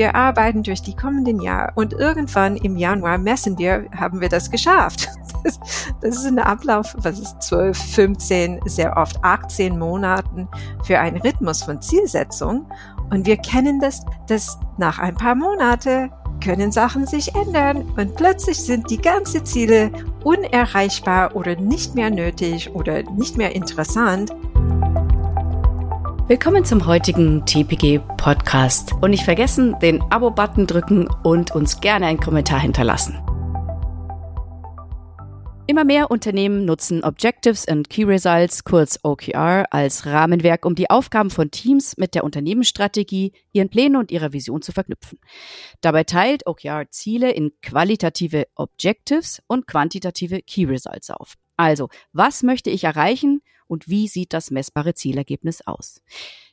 Wir arbeiten durch die kommenden Jahre und irgendwann im Januar messen wir, haben wir das geschafft. Das, ist ein Ablauf, was ist 12, 15, sehr oft 18 Monaten für einen Rhythmus von Zielsetzung. Und wir kennen das, dass nach ein paar Monate können Sachen sich ändern und plötzlich sind die ganzen Ziele unerreichbar oder nicht mehr nötig oder nicht mehr interessant. Willkommen zum heutigen TPG Podcast und nicht vergessen, den Abo-Button drücken und uns gerne einen Kommentar hinterlassen. Immer mehr Unternehmen nutzen Objectives and Key Results, kurz OKR, als Rahmenwerk, um die Aufgaben von Teams mit der Unternehmensstrategie, ihren Plänen und ihrer Vision zu verknüpfen. Dabei teilt OKR Ziele in qualitative Objectives und quantitative Key Results auf. Also, was möchte ich erreichen und wie sieht das messbare Zielergebnis aus?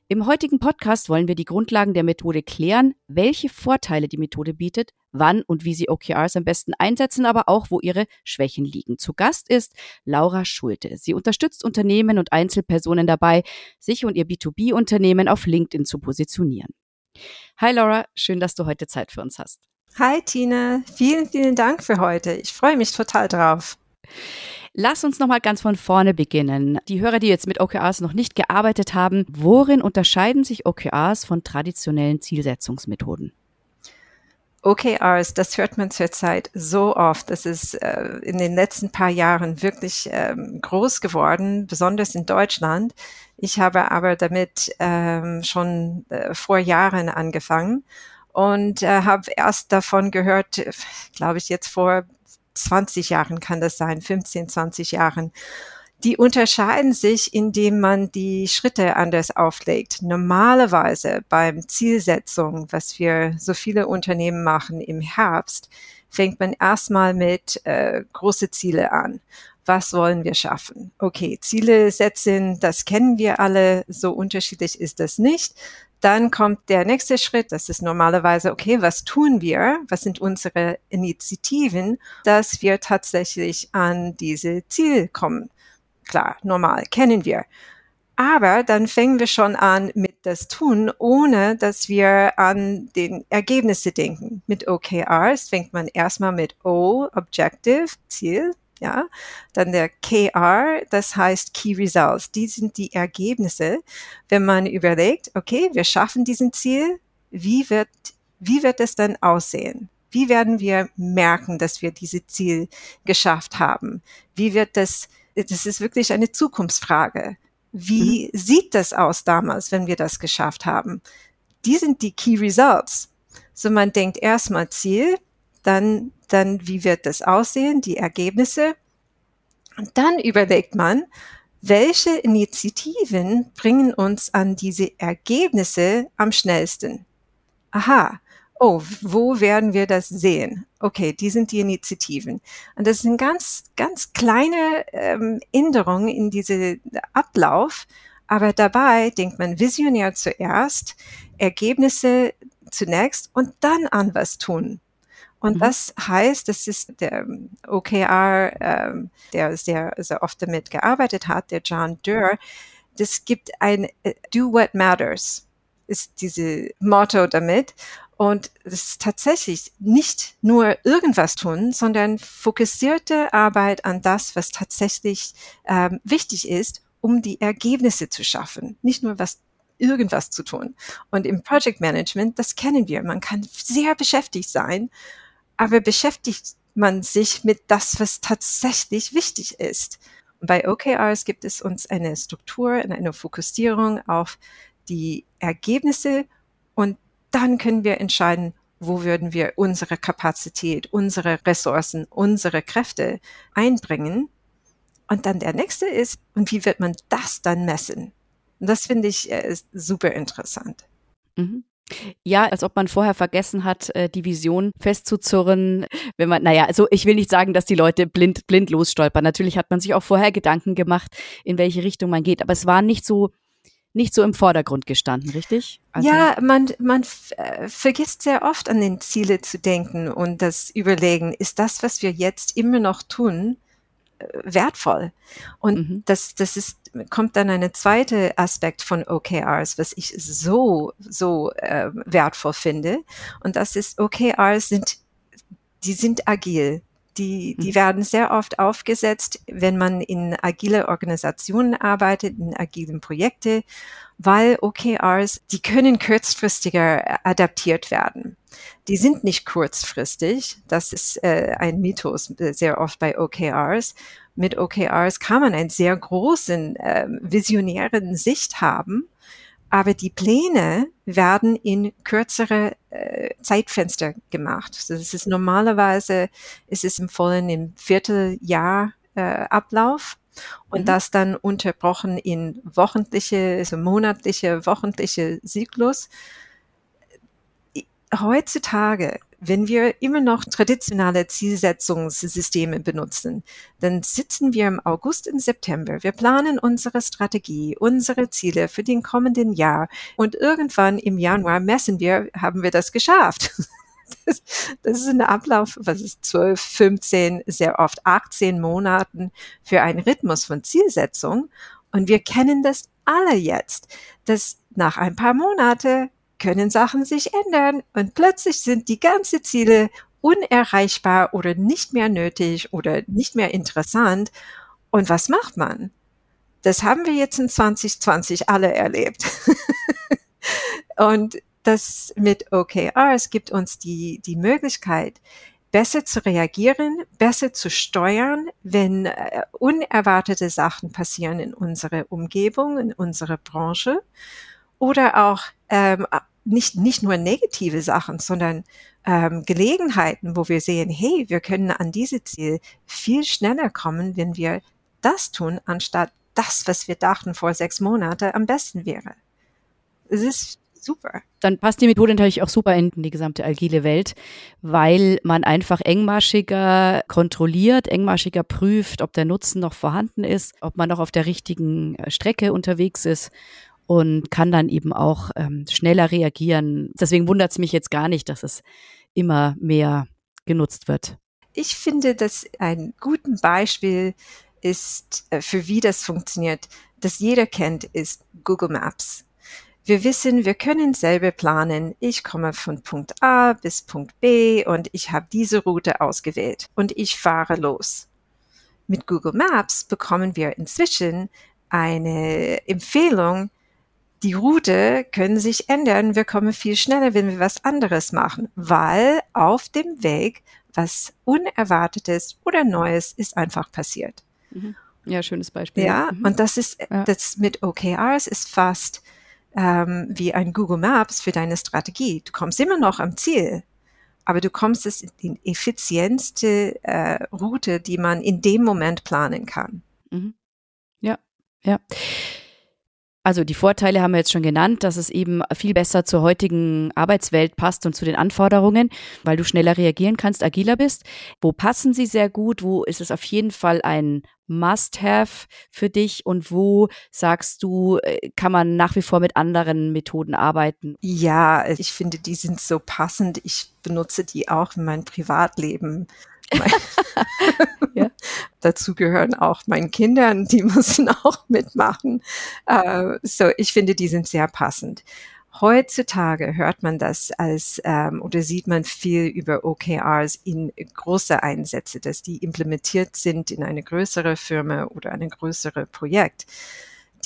Im heutigen Podcast wollen wir die Grundlagen der Methode klären, welche Vorteile die Methode bietet, wann und wie Sie OKRs am besten einsetzen, aber auch, wo Ihre Schwächen liegen. Zu Gast ist Laura Schulte. Sie unterstützt Unternehmen und Einzelpersonen dabei, sich und ihr B2B-Unternehmen auf LinkedIn zu positionieren. Hi Laura, schön, dass du heute Zeit für uns hast. Hi Tina, vielen, vielen Dank für heute. Ich freue mich total drauf. Lass uns nochmal ganz von vorne beginnen. Die Hörer, die jetzt mit OKRs noch nicht gearbeitet haben, worin unterscheiden sich OKRs von traditionellen Zielsetzungsmethoden? OKRs, das hört man zurzeit so oft. Das ist äh, in den letzten paar Jahren wirklich ähm, groß geworden, besonders in Deutschland. Ich habe aber damit ähm, schon äh, vor Jahren angefangen und äh, habe erst davon gehört, glaube ich, jetzt vor 20 Jahren kann das sein, 15, 20 Jahren. Die unterscheiden sich, indem man die Schritte anders auflegt. Normalerweise beim Zielsetzung, was wir so viele Unternehmen machen im Herbst, fängt man erstmal mit äh, große Ziele an. Was wollen wir schaffen? Okay, Ziele setzen, das kennen wir alle, so unterschiedlich ist das nicht, dann kommt der nächste Schritt, das ist normalerweise, okay, was tun wir? Was sind unsere Initiativen, dass wir tatsächlich an diese Ziel kommen? Klar, normal, kennen wir. Aber dann fängen wir schon an mit das Tun, ohne dass wir an den Ergebnisse denken. Mit OKRs fängt man erstmal mit O, Objective, Ziel, ja. Dann der KR, das heißt Key Results. Die sind die Ergebnisse, wenn man überlegt, okay, wir schaffen diesen Ziel, wie wird, wie wird es dann aussehen? Wie werden wir merken, dass wir diese Ziel geschafft haben? Wie wird das, das ist wirklich eine Zukunftsfrage. Wie mhm. sieht das aus damals, wenn wir das geschafft haben? Die sind die Key Results. So man denkt erstmal Ziel, dann, dann wie wird das aussehen, die Ergebnisse. Und dann überlegt man, welche Initiativen bringen uns an diese Ergebnisse am schnellsten? Aha, oh, wo werden wir das sehen? Okay, die sind die Initiativen. Und das sind ganz, ganz kleine ähm, Änderungen in diese Ablauf, aber dabei denkt man visionär zuerst, Ergebnisse zunächst und dann an was tun. Und mhm. das heißt, das ist der ähm, OKR, ähm, der sehr, sehr oft damit gearbeitet hat, der John Durr. Das gibt ein äh, Do What Matters, ist diese Motto damit. Und das ist tatsächlich nicht nur irgendwas tun, sondern fokussierte Arbeit an das, was tatsächlich ähm, wichtig ist, um die Ergebnisse zu schaffen. Nicht nur was irgendwas zu tun. Und im Project Management, das kennen wir. Man kann sehr beschäftigt sein aber beschäftigt man sich mit das, was tatsächlich wichtig ist. Und bei OKRs gibt es uns eine Struktur, eine Fokussierung auf die Ergebnisse und dann können wir entscheiden, wo würden wir unsere Kapazität, unsere Ressourcen, unsere Kräfte einbringen. Und dann der nächste ist, und wie wird man das dann messen? Und das finde ich äh, super interessant. Mhm. Ja, als ob man vorher vergessen hat, äh, die Vision festzuzurren. Wenn man, naja, also ich will nicht sagen, dass die Leute blind, blind losstolpern. Natürlich hat man sich auch vorher Gedanken gemacht, in welche Richtung man geht. Aber es war nicht so, nicht so im Vordergrund gestanden, richtig? Also ja, man, man äh, vergisst sehr oft an den Ziele zu denken und das Überlegen, ist das, was wir jetzt immer noch tun, wertvoll. Und mhm. das, das ist, kommt dann eine zweite Aspekt von OKRs, was ich so, so äh, wertvoll finde. Und das ist, OKRs sind, die sind agil. Die, die mhm. werden sehr oft aufgesetzt, wenn man in agile Organisationen arbeitet, in agilen Projekte, weil OKRs, die können kurzfristiger adaptiert werden. Die sind nicht kurzfristig. Das ist äh, ein Mythos äh, sehr oft bei OKRs. Mit OKRs kann man einen sehr großen, äh, visionären Sicht haben aber die Pläne werden in kürzere äh, Zeitfenster gemacht. Das ist normalerweise ist es empfohlen im Vierteljahr äh, Ablauf und mhm. das dann unterbrochen in wochentliche, also monatliche, wochentliche Zyklus. Heutzutage wenn wir immer noch traditionelle Zielsetzungssysteme benutzen, dann sitzen wir im August und September, wir planen unsere Strategie, unsere Ziele für den kommenden Jahr und irgendwann im Januar messen wir, haben wir das geschafft. Das, ist ein Ablauf, was ist 12, 15, sehr oft 18 Monaten für einen Rhythmus von Zielsetzung. Und wir kennen das alle jetzt, dass nach ein paar Monate können Sachen sich ändern und plötzlich sind die ganzen Ziele unerreichbar oder nicht mehr nötig oder nicht mehr interessant. Und was macht man? Das haben wir jetzt in 2020 alle erlebt. und das mit OKRs gibt uns die, die Möglichkeit, besser zu reagieren, besser zu steuern, wenn äh, unerwartete Sachen passieren in unserer Umgebung, in unserer Branche oder auch ähm, nicht, nicht nur negative Sachen, sondern ähm, Gelegenheiten, wo wir sehen, hey, wir können an diese Ziel viel schneller kommen, wenn wir das tun, anstatt das, was wir dachten vor sechs Monaten am besten wäre. Es ist super. Dann passt die Methode natürlich auch super in die gesamte agile Welt, weil man einfach engmaschiger kontrolliert, engmaschiger prüft, ob der Nutzen noch vorhanden ist, ob man noch auf der richtigen äh, Strecke unterwegs ist und kann dann eben auch ähm, schneller reagieren. Deswegen wundert es mich jetzt gar nicht, dass es immer mehr genutzt wird. Ich finde, dass ein gutes Beispiel ist, äh, für wie das funktioniert, das jeder kennt, ist Google Maps. Wir wissen, wir können selber planen. Ich komme von Punkt A bis Punkt B und ich habe diese Route ausgewählt und ich fahre los. Mit Google Maps bekommen wir inzwischen eine Empfehlung, die Route können sich ändern. Wir kommen viel schneller, wenn wir was anderes machen, weil auf dem Weg was Unerwartetes oder Neues ist einfach passiert. Mhm. Ja, schönes Beispiel. Ja, mhm. und das ist, das mit OKRs ist fast ähm, wie ein Google Maps für deine Strategie. Du kommst immer noch am Ziel, aber du kommst es in die effizienteste äh, Route, die man in dem Moment planen kann. Mhm. Ja, ja. Also die Vorteile haben wir jetzt schon genannt, dass es eben viel besser zur heutigen Arbeitswelt passt und zu den Anforderungen, weil du schneller reagieren kannst, agiler bist. Wo passen sie sehr gut? Wo ist es auf jeden Fall ein Must-have für dich und wo sagst du, äh, kann man nach wie vor mit anderen Methoden arbeiten? Ja, ich finde, die sind so passend. Ich benutze die auch in meinem Privatleben. ja. Dazu gehören auch meine Kinder, die müssen auch mitmachen. Äh, so, ich finde, die sind sehr passend. Heutzutage hört man das als ähm, oder sieht man viel über OKRs in große Einsätze, dass die implementiert sind in eine größere Firma oder ein größere Projekt.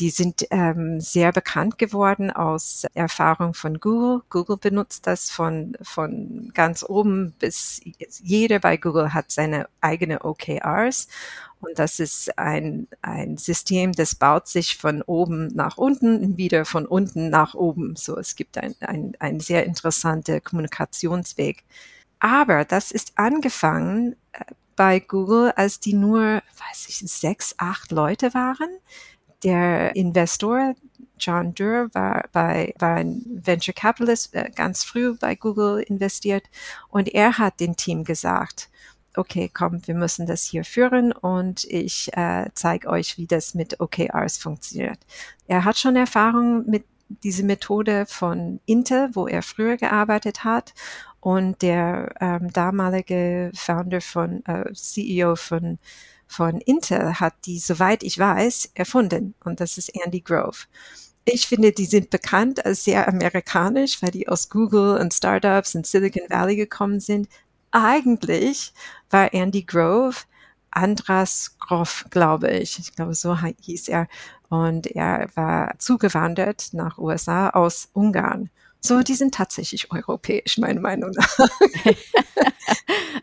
Die sind ähm, sehr bekannt geworden aus Erfahrung von Google. Google benutzt das von, von ganz oben bis jeder bei Google hat seine eigene OKRs. Und das ist ein, ein System, das baut sich von oben nach unten, wieder von unten nach oben. So, es gibt ein, ein, ein sehr interessanter Kommunikationsweg. Aber das ist angefangen äh, bei Google, als die nur, weiß ich, sechs, acht Leute waren der Investor John Durr war bei war ein Venture Capitalist äh, ganz früh bei Google investiert und er hat dem Team gesagt, okay, komm, wir müssen das hier führen und ich äh, zeige euch, wie das mit OKRs funktioniert. Er hat schon Erfahrung mit dieser Methode von Intel, wo er früher gearbeitet hat und der ähm, damalige Founder von äh, CEO von von Intel hat die, soweit ich weiß, erfunden. Und das ist Andy Grove. Ich finde, die sind bekannt als sehr amerikanisch, weil die aus Google und Startups in Silicon Valley gekommen sind. Eigentlich war Andy Grove Andras Groff, glaube ich. Ich glaube, so hieß er. Und er war zugewandert nach USA aus Ungarn. So, die sind tatsächlich europäisch, meiner Meinung nach.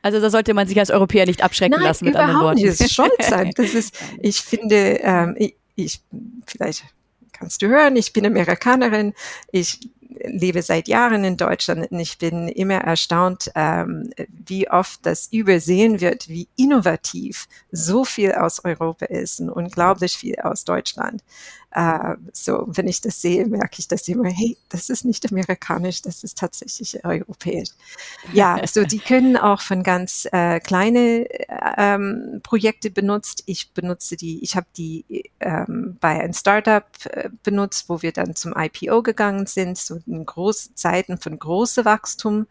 Also da sollte man sich als Europäer nicht abschrecken Nein, lassen mit anderen Worten. Nicht. Es stolz sein. Das ist, ich finde, ähm, ich, ich, vielleicht kannst du hören, ich bin Amerikanerin. Ich lebe seit Jahren in Deutschland und ich bin immer erstaunt, ähm, wie oft das übersehen wird, wie innovativ so viel aus Europa ist und unglaublich viel aus Deutschland. Äh, so, wenn ich das sehe, merke ich das immer, hey, das ist nicht amerikanisch, das ist tatsächlich europäisch. Ja, so die können auch von ganz äh, kleine ähm, Projekte benutzt. Ich benutze die, ich habe die ähm, bei einem Startup äh, benutzt, wo wir dann zum IPO gegangen sind, so in großen Zeiten von großem Wachstum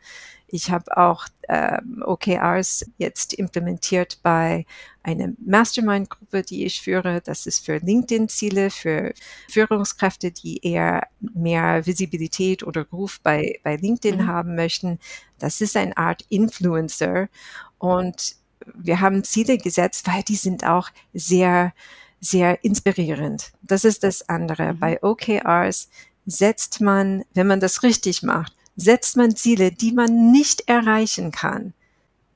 ich habe auch ähm, OKRs jetzt implementiert bei einer Mastermind-Gruppe, die ich führe. Das ist für LinkedIn-Ziele, für Führungskräfte, die eher mehr Visibilität oder Ruf bei, bei LinkedIn mhm. haben möchten. Das ist eine Art Influencer. Und wir haben Ziele gesetzt, weil die sind auch sehr, sehr inspirierend. Das ist das andere. Mhm. Bei OKRs setzt man, wenn man das richtig macht, setzt man Ziele, die man nicht erreichen kann.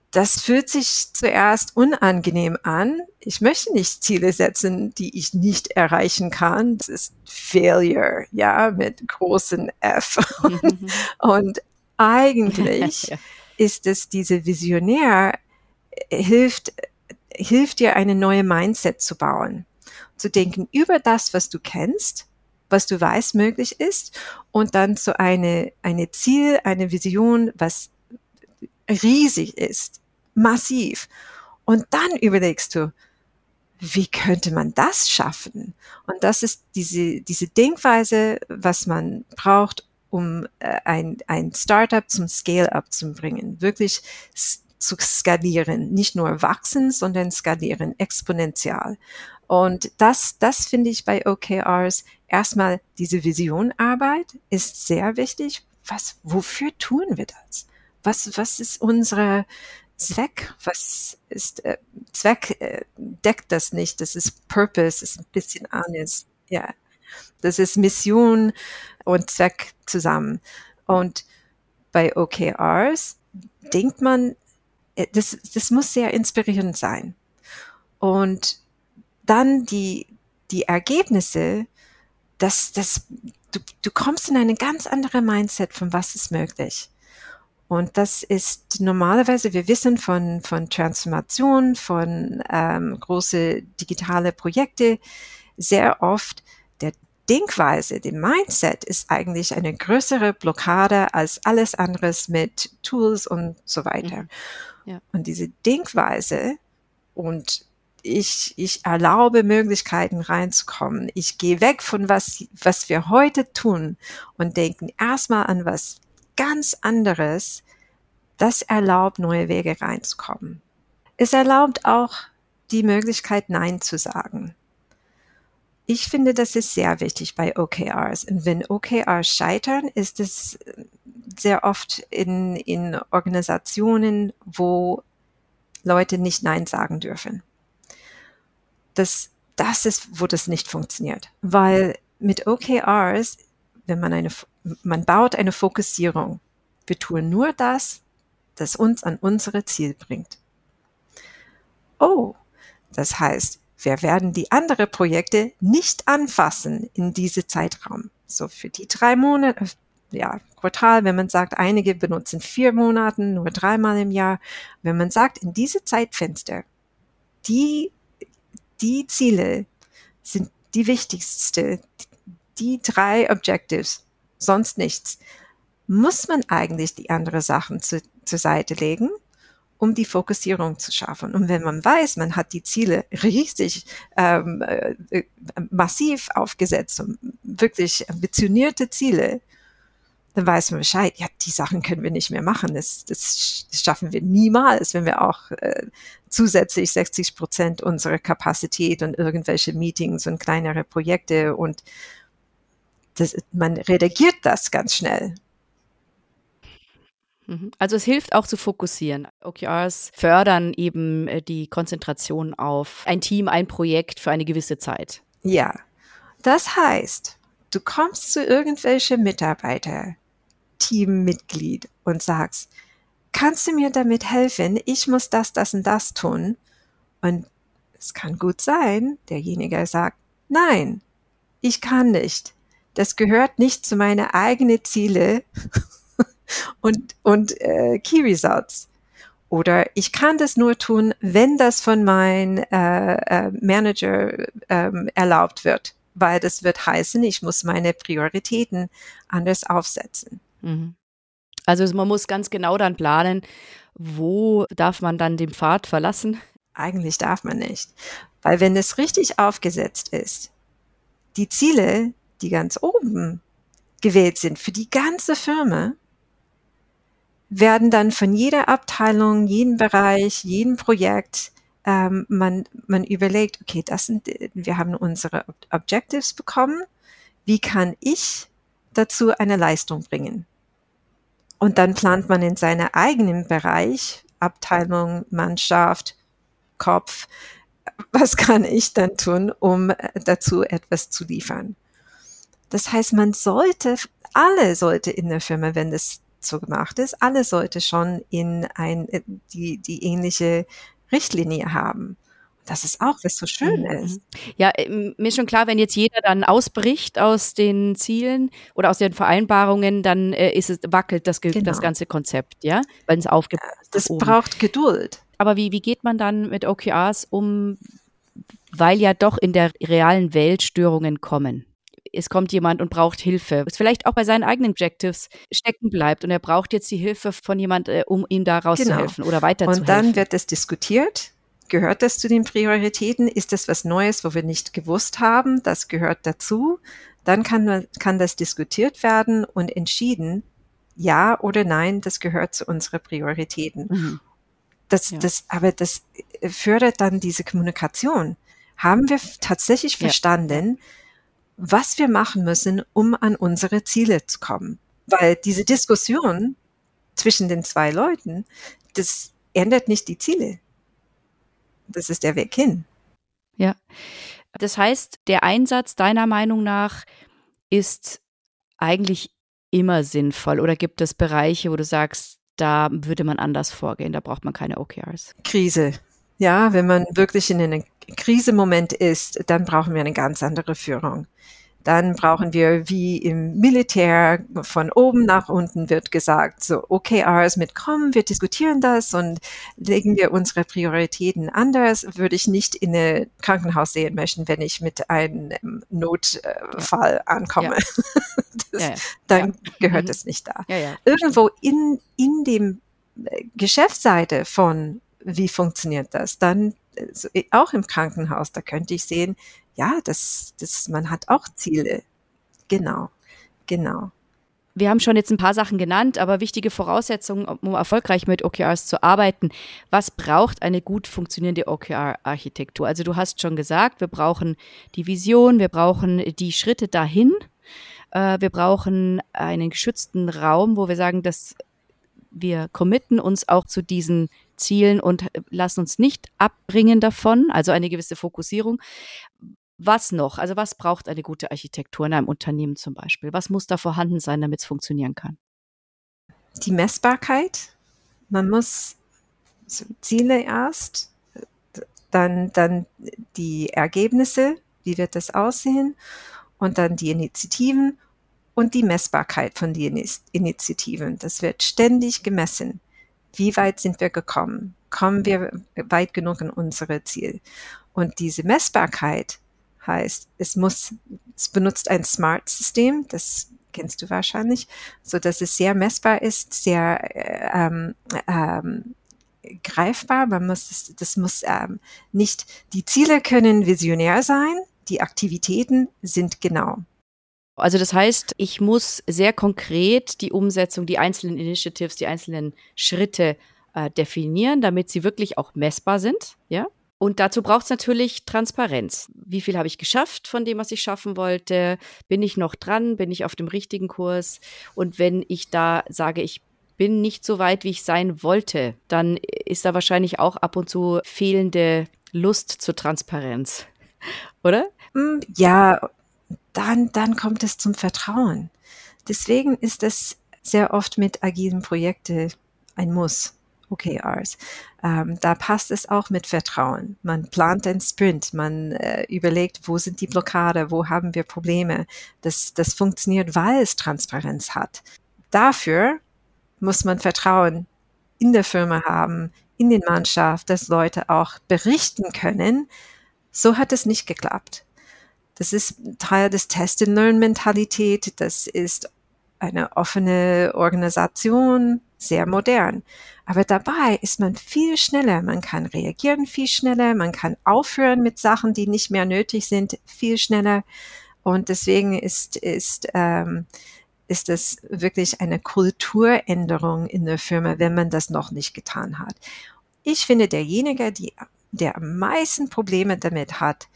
Das fühlt sich zuerst unangenehm an. Ich möchte nicht Ziele setzen, die ich nicht erreichen kann. Das ist Failure, ja, mit großen F. Und, und eigentlich ja. ist es diese Visionär, äh, hilft, hilft dir eine neue Mindset zu bauen. Zu denken über das, was du kennst was du weißt möglich ist und dann so eine, eine Ziel, eine Vision, was riesig ist, massiv. Und dann überlegst du, wie könnte man das schaffen? Und das ist diese, diese Denkweise, was man braucht, um äh, ein, ein Startup zum Scale-up zu bringen, wirklich zu skalieren, nicht nur wachsen, sondern skalieren, exponentiell. Und das, das finde ich bei OKRs erstmal diese Visionarbeit ist sehr wichtig. Was, wofür tun wir das? Was, was ist unsere Zweck? Was ist äh, Zweck äh, deckt das nicht? Das ist Purpose, ist ein bisschen anders. Ja, das ist Mission und Zweck zusammen. Und bei OKRs denkt man, äh, das, das muss sehr inspirierend sein. Und dann die, die Ergebnisse, das, das, du, du kommst in eine ganz andere Mindset von was ist möglich. Und das ist normalerweise, wir wissen von, von Transformation, von ähm, große digitale Projekte, sehr oft der Denkweise, die Mindset ist eigentlich eine größere Blockade als alles anderes mit Tools und so weiter. Mhm. Ja. Und diese Denkweise und ich, ich erlaube Möglichkeiten reinzukommen. Ich gehe weg von was, was wir heute tun und denken erstmal an was ganz anderes. Das erlaubt, neue Wege reinzukommen. Es erlaubt auch die Möglichkeit, Nein zu sagen. Ich finde, das ist sehr wichtig bei OKRs. Und wenn OKRs scheitern, ist es sehr oft in, in Organisationen, wo Leute nicht Nein sagen dürfen das, das ist, wo das nicht funktioniert. Weil mit OKRs, wenn man eine, man baut eine Fokussierung. Wir tun nur das, das uns an unsere Ziel bringt. Oh, das heißt, wir werden die anderen Projekte nicht anfassen in diese Zeitraum. So für die drei Monate, ja, Quartal, wenn man sagt, einige benutzen vier Monaten, nur dreimal im Jahr. Wenn man sagt, in diese Zeitfenster, die die Ziele sind die wichtigste, die drei Objectives, sonst nichts. Muss man eigentlich die anderen Sachen zu, zur Seite legen, um die Fokussierung zu schaffen. Und wenn man weiß, man hat die Ziele riesig ähm, äh, massiv aufgesetzt, wirklich ambitionierte Ziele, dann weiß man Bescheid, ja, die Sachen können wir nicht mehr machen. Das, das, schaffen wir niemals, wenn wir auch äh, zusätzlich 60 Prozent unserer Kapazität und irgendwelche Meetings und kleinere Projekte und das, man reagiert das ganz schnell. Mhm. Also es hilft auch zu fokussieren. OKRs fördern eben äh, die Konzentration auf ein Team, ein Projekt für eine gewisse Zeit. Ja, das heißt, du kommst zu irgendwelchen Mitarbeiter, Teammitglied und sagst, kannst du mir damit helfen? Ich muss das, das und das tun. Und es kann gut sein, derjenige sagt, nein, ich kann nicht. Das gehört nicht zu meinen eigenen Ziele und, und äh, Key Results. Oder ich kann das nur tun, wenn das von meinem äh, äh, Manager ähm, erlaubt wird, weil das wird heißen, ich muss meine Prioritäten anders aufsetzen. Mhm. Also man muss ganz genau dann planen, wo darf man dann den Pfad verlassen? Eigentlich darf man nicht. Weil wenn es richtig aufgesetzt ist, die Ziele, die ganz oben gewählt sind für die ganze Firma, werden dann von jeder Abteilung, jedem Bereich, jedem Projekt, ähm, man, man überlegt, okay, das sind, wir haben unsere Objectives bekommen, wie kann ich dazu eine Leistung bringen? Und dann plant man in seinem eigenen Bereich, Abteilung, Mannschaft, Kopf, was kann ich dann tun, um dazu etwas zu liefern? Das heißt, man sollte, alle sollte in der Firma, wenn das so gemacht ist, alle sollte schon in ein, die, die ähnliche Richtlinie haben. Das ist auch, was so schön mhm. ist. Ja, äh, mir ist schon klar, wenn jetzt jeder dann ausbricht aus den Zielen oder aus den Vereinbarungen, dann äh, ist es, wackelt das, genau. das ganze Konzept, ja, wenn es aufgebaut ist. Das braucht Geduld. Aber wie, wie geht man dann mit OKRs um, weil ja doch in der realen Welt Störungen kommen? es kommt jemand und braucht Hilfe, es vielleicht auch bei seinen eigenen Objectives stecken bleibt und er braucht jetzt die Hilfe von jemand, äh, um ihm da rauszuhelfen genau. oder weiterzuhelfen. Und dann wird es diskutiert Gehört das zu den Prioritäten? Ist das was Neues, wo wir nicht gewusst haben? Das gehört dazu. Dann kann, kann das diskutiert werden und entschieden, ja oder nein, das gehört zu unseren Prioritäten. Mhm. Das, ja. das, aber das fördert dann diese Kommunikation. Haben wir tatsächlich verstanden, ja. was wir machen müssen, um an unsere Ziele zu kommen? Weil diese Diskussion zwischen den zwei Leuten, das ändert nicht die Ziele das ist der Weg hin. Ja. Das heißt, der Einsatz deiner Meinung nach ist eigentlich immer sinnvoll oder gibt es Bereiche, wo du sagst, da würde man anders vorgehen, da braucht man keine OKRs? Krise. Ja, wenn man wirklich in einem Krisemoment ist, dann brauchen wir eine ganz andere Führung. Dann brauchen wir wie im Militär von oben nach unten wird gesagt, so OKRs mit kommen, wir diskutieren das und legen wir unsere Prioritäten anders, würde ich nicht in ein Krankenhaus sehen möchten, wenn ich mit einem Notfall ankomme. Ja. Das, ja, dann gehört es mhm. nicht da. Irgendwo in, in dem äh, Geschäftsseite von wie funktioniert das, dann äh, auch im Krankenhaus, da könnte ich sehen, ja, das, das, man hat auch Ziele. Genau, genau. Wir haben schon jetzt ein paar Sachen genannt, aber wichtige Voraussetzungen, um erfolgreich mit OKRs zu arbeiten. Was braucht eine gut funktionierende OKR-Architektur? Also du hast schon gesagt, wir brauchen die Vision, wir brauchen die Schritte dahin, äh, wir brauchen einen geschützten Raum, wo wir sagen, dass wir committen uns auch zu diesen Zielen und lassen uns nicht abbringen davon, also eine gewisse Fokussierung. Was noch? Also was braucht eine gute Architektur in einem Unternehmen zum Beispiel? Was muss da vorhanden sein, damit es funktionieren kann? Die Messbarkeit. Man muss Ziele erst, dann, dann die Ergebnisse, wie wird das aussehen, und dann die Initiativen und die Messbarkeit von den Initiativen. Das wird ständig gemessen. Wie weit sind wir gekommen? Kommen wir weit genug in unsere Ziel? Und diese Messbarkeit heißt, es muss, es benutzt ein Smart-System, das kennst du wahrscheinlich, so dass es sehr messbar ist, sehr ähm, ähm, greifbar. Man muss, das, das muss ähm, nicht, die Ziele können visionär sein, die Aktivitäten sind genau. Also das heißt, ich muss sehr konkret die Umsetzung, die einzelnen Initiatives, die einzelnen Schritte äh, definieren, damit sie wirklich auch messbar sind, ja? Und dazu braucht es natürlich Transparenz. Wie viel habe ich geschafft von dem, was ich schaffen wollte? Bin ich noch dran? Bin ich auf dem richtigen Kurs? Und wenn ich da sage, ich bin nicht so weit, wie ich sein wollte, dann ist da wahrscheinlich auch ab und zu fehlende Lust zur Transparenz. Oder? Hm, ja, dann, dann kommt es zum Vertrauen. Deswegen ist es sehr oft mit agilen Projekten ein Muss. OKRs. Ähm, da passt es auch mit Vertrauen. Man plant den Sprint, man äh, überlegt, wo sind die Blockade, wo haben wir Probleme. Das, das funktioniert, weil es Transparenz hat. Dafür muss man Vertrauen in der Firma haben, in den Mannschaft, dass Leute auch berichten können. So hat es nicht geklappt. Das ist Teil des Test-and-Learn-Mentalität. Das ist eine offene Organisation, sehr modern. Aber dabei ist man viel schneller, man kann reagieren viel schneller, man kann aufhören mit Sachen, die nicht mehr nötig sind, viel schneller. Und deswegen ist, ist, ähm, ist es wirklich eine Kulturänderung in der Firma, wenn man das noch nicht getan hat. Ich finde, derjenige, die, der am meisten Probleme damit hat,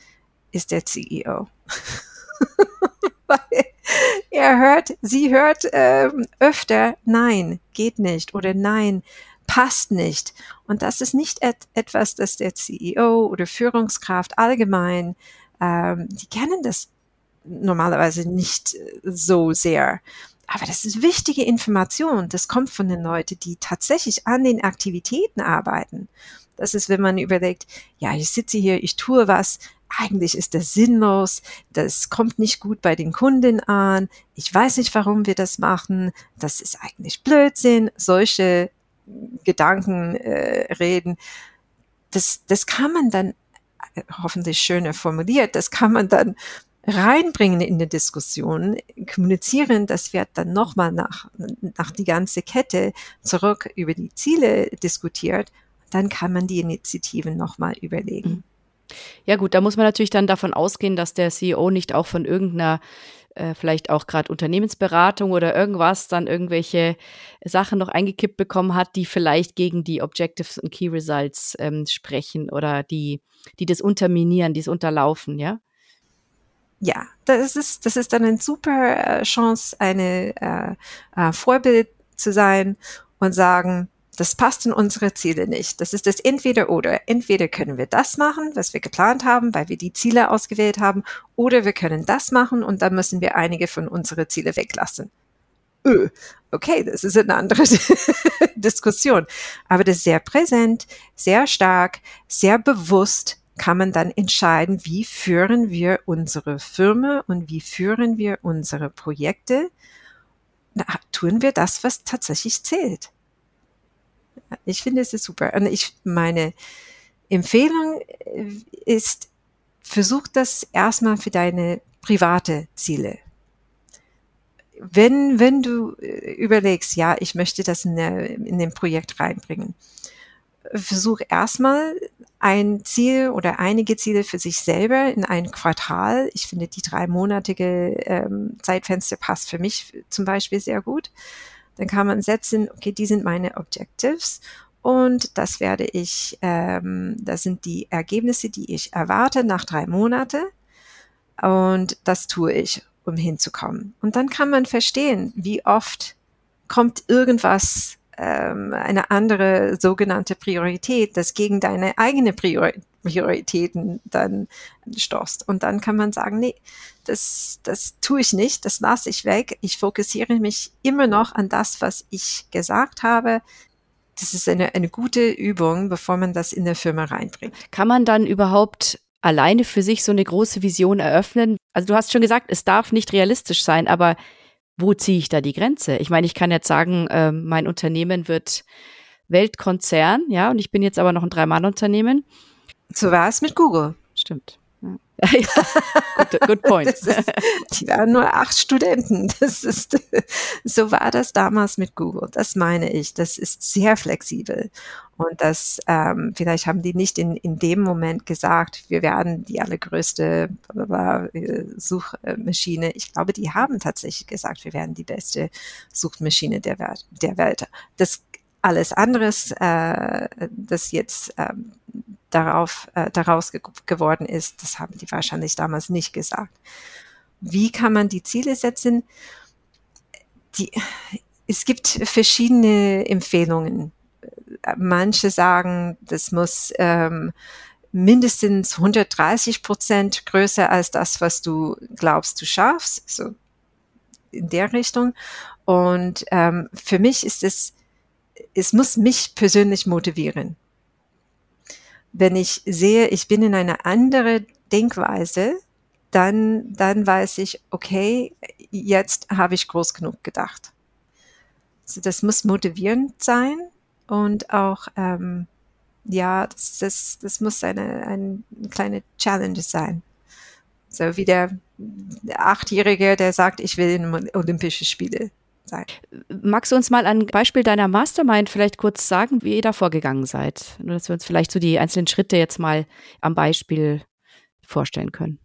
ist der CEO. Weil er hört, sie hört ähm, öfter, nein, geht nicht oder nein, passt nicht. Und das ist nicht et etwas, das der CEO oder Führungskraft allgemein, ähm, die kennen das normalerweise nicht äh, so sehr. Aber das ist wichtige Information. Das kommt von den Leuten, die tatsächlich an den Aktivitäten arbeiten. Das ist, wenn man überlegt, ja, ich sitze hier, ich tue was, eigentlich ist das sinnlos, das kommt nicht gut bei den Kunden an, ich weiß nicht, warum wir das machen, das ist eigentlich Blödsinn, solche Gedanken äh, reden, das, das kann man dann, äh, hoffentlich schöner formuliert, das kann man dann reinbringen in die Diskussion, kommunizieren, das wird dann nochmal nach, nach die ganze Kette zurück über die Ziele diskutiert, dann kann man die Initiativen nochmal überlegen. Ja gut, da muss man natürlich dann davon ausgehen, dass der CEO nicht auch von irgendeiner äh, vielleicht auch gerade Unternehmensberatung oder irgendwas dann irgendwelche Sachen noch eingekippt bekommen hat, die vielleicht gegen die Objectives und Key Results ähm, sprechen oder die, die das unterminieren, die es unterlaufen, ja? Ja, das ist, das ist dann eine super äh, Chance, eine äh, äh, Vorbild zu sein und sagen, das passt in unsere Ziele nicht. Das ist das entweder oder. Entweder können wir das machen, was wir geplant haben, weil wir die Ziele ausgewählt haben, oder wir können das machen und dann müssen wir einige von unseren Ziele weglassen. Okay, das ist eine andere Diskussion. Aber das ist sehr präsent, sehr stark, sehr bewusst kann man dann entscheiden, wie führen wir unsere Firma und wie führen wir unsere Projekte. Na, tun wir das, was tatsächlich zählt. Ich finde es ist super. Und ich, meine Empfehlung äh, ist, versuch das erstmal für deine private Ziele. Wenn, wenn du äh, überlegst, ja, ich möchte das in, der, in dem Projekt reinbringen, versuch erstmal ein Ziel oder einige Ziele für sich selber in ein Quartal. Ich finde, die dreimonatige ähm, Zeitfenster passt für mich zum Beispiel sehr gut. Dann kann man setzen, okay, die sind meine Objectives und das werde ich, ähm, das sind die Ergebnisse, die ich erwarte nach drei Monate und das tue ich, um hinzukommen. Und dann kann man verstehen, wie oft kommt irgendwas ähm, eine andere sogenannte Priorität, das gegen deine eigene Priorität Prioritäten dann stoßt. Und dann kann man sagen, nee, das, das tue ich nicht, das lasse ich weg. Ich fokussiere mich immer noch an das, was ich gesagt habe. Das ist eine, eine gute Übung, bevor man das in der Firma reinbringt. Kann man dann überhaupt alleine für sich so eine große Vision eröffnen? Also du hast schon gesagt, es darf nicht realistisch sein, aber wo ziehe ich da die Grenze? Ich meine, ich kann jetzt sagen, äh, mein Unternehmen wird Weltkonzern, ja, und ich bin jetzt aber noch ein Drei-Mann-Unternehmen. So war es mit Google. Stimmt. good, good point. Ist, die waren nur acht Studenten. Das ist, so war das damals mit Google. Das meine ich. Das ist sehr flexibel. Und das, ähm, vielleicht haben die nicht in, in dem Moment gesagt, wir werden die allergrößte Suchmaschine. Ich glaube, die haben tatsächlich gesagt, wir werden die beste Suchmaschine der, Welt. Der Welt. Das alles anderes, äh, das jetzt ähm, darauf, äh, daraus ge geworden ist, das haben die wahrscheinlich damals nicht gesagt. Wie kann man die Ziele setzen? Die, es gibt verschiedene Empfehlungen. Manche sagen, das muss ähm, mindestens 130 Prozent größer als das, was du glaubst, du schaffst, so in der Richtung. Und ähm, für mich ist es, es muss mich persönlich motivieren wenn ich sehe, ich bin in einer anderen Denkweise, dann, dann weiß ich, okay, jetzt habe ich groß genug gedacht. Also das muss motivierend sein und auch, ähm, ja, das, das, das muss eine, eine kleine Challenge sein. So wie der, Achtjährige, der sagt, ich will in Olympische Spiele sein. Magst du uns mal ein Beispiel deiner Mastermind vielleicht kurz sagen, wie ihr da vorgegangen seid? Nur, dass wir uns vielleicht so die einzelnen Schritte jetzt mal am Beispiel vorstellen können.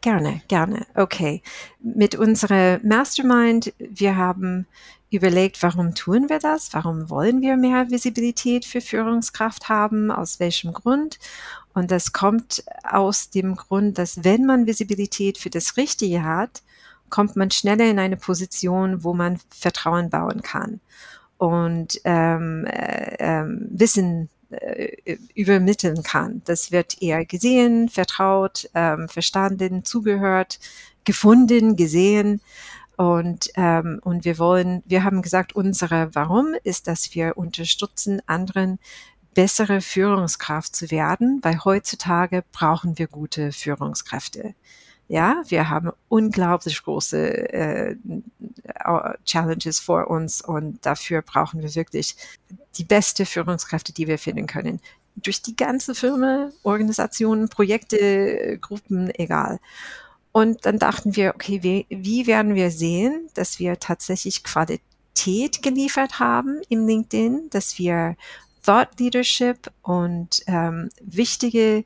Gerne, gerne. Okay. Mit unserer Mastermind, wir haben überlegt, warum tun wir das? Warum wollen wir mehr Visibilität für Führungskraft haben? Aus welchem Grund? Und das kommt aus dem Grund, dass wenn man Visibilität für das Richtige hat, kommt man schneller in eine Position, wo man Vertrauen bauen kann und ähm, äh, äh, Wissen äh, übermitteln kann. Das wird eher gesehen, vertraut, ähm, verstanden, zugehört, gefunden, gesehen. Und, ähm, und wir wollen, wir haben gesagt, unsere Warum ist, dass wir unterstützen, anderen bessere Führungskraft zu werden, weil heutzutage brauchen wir gute Führungskräfte. Ja, wir haben unglaublich große äh, Challenges vor uns und dafür brauchen wir wirklich die beste Führungskräfte, die wir finden können. Durch die ganze Firma, Organisationen, Projekte, Gruppen, egal. Und dann dachten wir, okay, wie, wie werden wir sehen, dass wir tatsächlich Qualität geliefert haben im LinkedIn, dass wir Thought Leadership und ähm, wichtige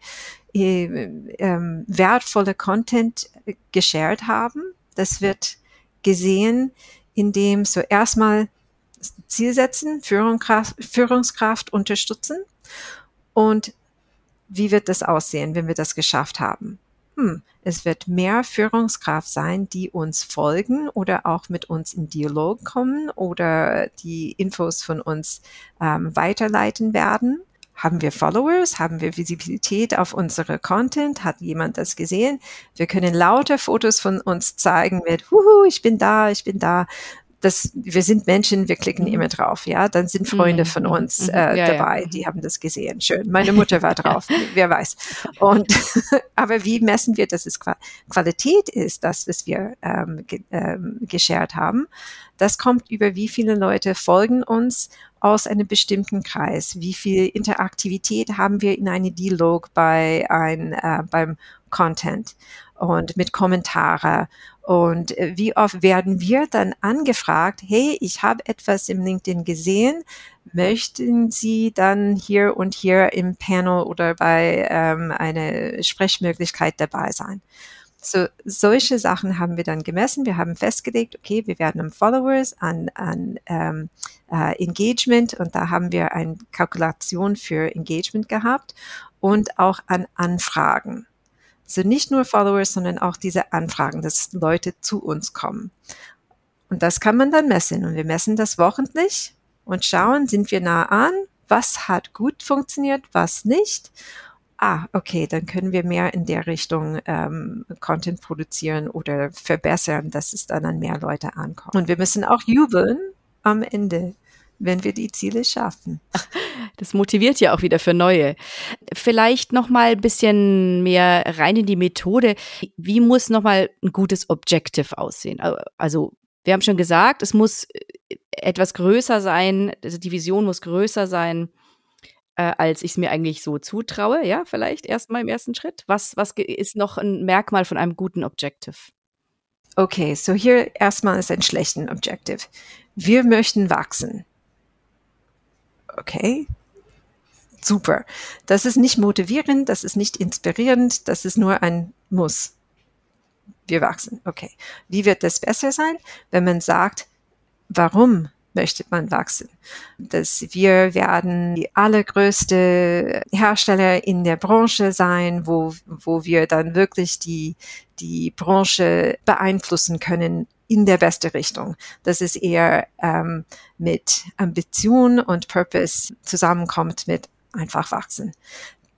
wertvolle Content geshared haben. Das wird gesehen, indem so erstmal Ziel setzen, Führungskraft, Führungskraft unterstützen und wie wird das aussehen, wenn wir das geschafft haben? Hm, es wird mehr Führungskraft sein, die uns folgen oder auch mit uns in Dialog kommen oder die Infos von uns ähm, weiterleiten werden. Haben wir Followers? Haben wir Visibilität auf unsere Content? Hat jemand das gesehen? Wir können lauter Fotos von uns zeigen mit, huhu, ich bin da, ich bin da das, wir sind Menschen, wir klicken mhm. immer drauf, ja, dann sind Freunde mhm. von uns mhm. äh, ja, dabei, ja. die haben das gesehen. Schön. Meine Mutter war drauf, wer weiß. Und aber wie messen wir, dass es Qualität ist, das, was wir ähm, ge ähm, geshared haben? Das kommt über wie viele Leute folgen uns aus einem bestimmten Kreis. Wie viel Interaktivität haben wir in einem Dialog bei ein, äh, beim Content und mit Kommentare und äh, wie oft werden wir dann angefragt, hey, ich habe etwas im LinkedIn gesehen, möchten Sie dann hier und hier im Panel oder bei ähm, einer Sprechmöglichkeit dabei sein? So, solche Sachen haben wir dann gemessen. Wir haben festgelegt, okay, wir werden am Followers, an, an ähm, äh, Engagement und da haben wir eine Kalkulation für Engagement gehabt und auch an Anfragen. Also nicht nur Followers, sondern auch diese Anfragen, dass Leute zu uns kommen. Und das kann man dann messen. Und wir messen das wochentlich und schauen, sind wir nah an? Was hat gut funktioniert, was nicht? Ah, okay, dann können wir mehr in der Richtung ähm, Content produzieren oder verbessern, dass es dann an mehr Leute ankommt. Und wir müssen auch jubeln am Ende wenn wir die Ziele schaffen. Das motiviert ja auch wieder für neue. Vielleicht noch mal ein bisschen mehr rein in die Methode. Wie muss noch mal ein gutes Objective aussehen? Also wir haben schon gesagt, es muss äh, etwas größer sein, also die Vision muss größer sein äh, als ich es mir eigentlich so zutraue, ja, vielleicht erstmal im ersten Schritt. Was, was ist noch ein Merkmal von einem guten Objective? Okay, so hier erstmal ist ein schlechten Objective. Wir möchten wachsen. Okay, super. Das ist nicht motivierend, das ist nicht inspirierend, das ist nur ein Muss. Wir wachsen. Okay. Wie wird das besser sein, wenn man sagt, warum möchte man wachsen? Dass wir werden die allergrößte Hersteller in der Branche sein, wo, wo wir dann wirklich die, die Branche beeinflussen können in der beste Richtung. Das ist eher ähm, mit Ambition und Purpose zusammenkommt mit einfach wachsen.